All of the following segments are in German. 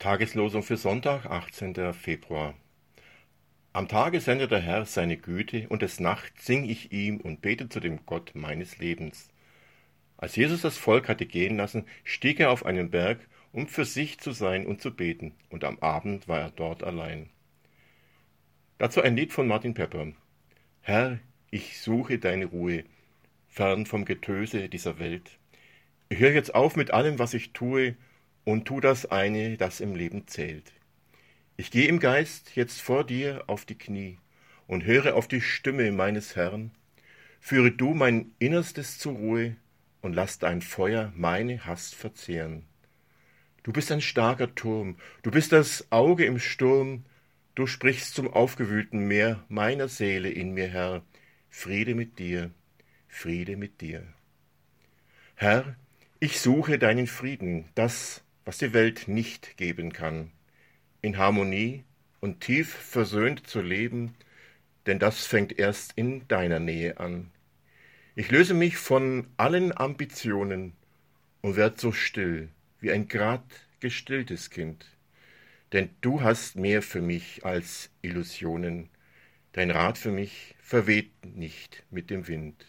Tageslosung für Sonntag, 18. Februar. Am Tage sendet der Herr seine Güte, und des Nachts sing ich ihm und bete zu dem Gott meines Lebens. Als Jesus das Volk hatte gehen lassen, stieg er auf einen Berg, um für sich zu sein und zu beten, und am Abend war er dort allein. Dazu ein Lied von Martin Pepper. Herr, ich suche deine Ruhe, fern vom Getöse dieser Welt. Ich höre jetzt auf mit allem, was ich tue, und tu das eine, das im Leben zählt. Ich gehe im Geist jetzt vor dir auf die Knie und höre auf die Stimme meines Herrn. Führe du mein Innerstes zur Ruhe und lass dein Feuer meine Hast verzehren. Du bist ein starker Turm, du bist das Auge im Sturm, du sprichst zum aufgewühlten Meer meiner Seele in mir, Herr. Friede mit dir, Friede mit dir. Herr, ich suche deinen Frieden, das, was die Welt nicht geben kann, in Harmonie und tief versöhnt zu leben, denn das fängt erst in deiner Nähe an. Ich löse mich von allen Ambitionen und werd so still wie ein grad gestilltes Kind. Denn du hast mehr für mich als Illusionen, dein Rat für mich verweht nicht mit dem Wind.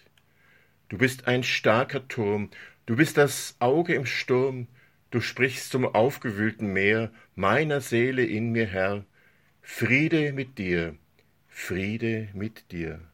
Du bist ein starker Turm, du bist das Auge im Sturm, Du sprichst zum aufgewühlten Meer meiner Seele in mir, Herr, Friede mit dir, Friede mit dir.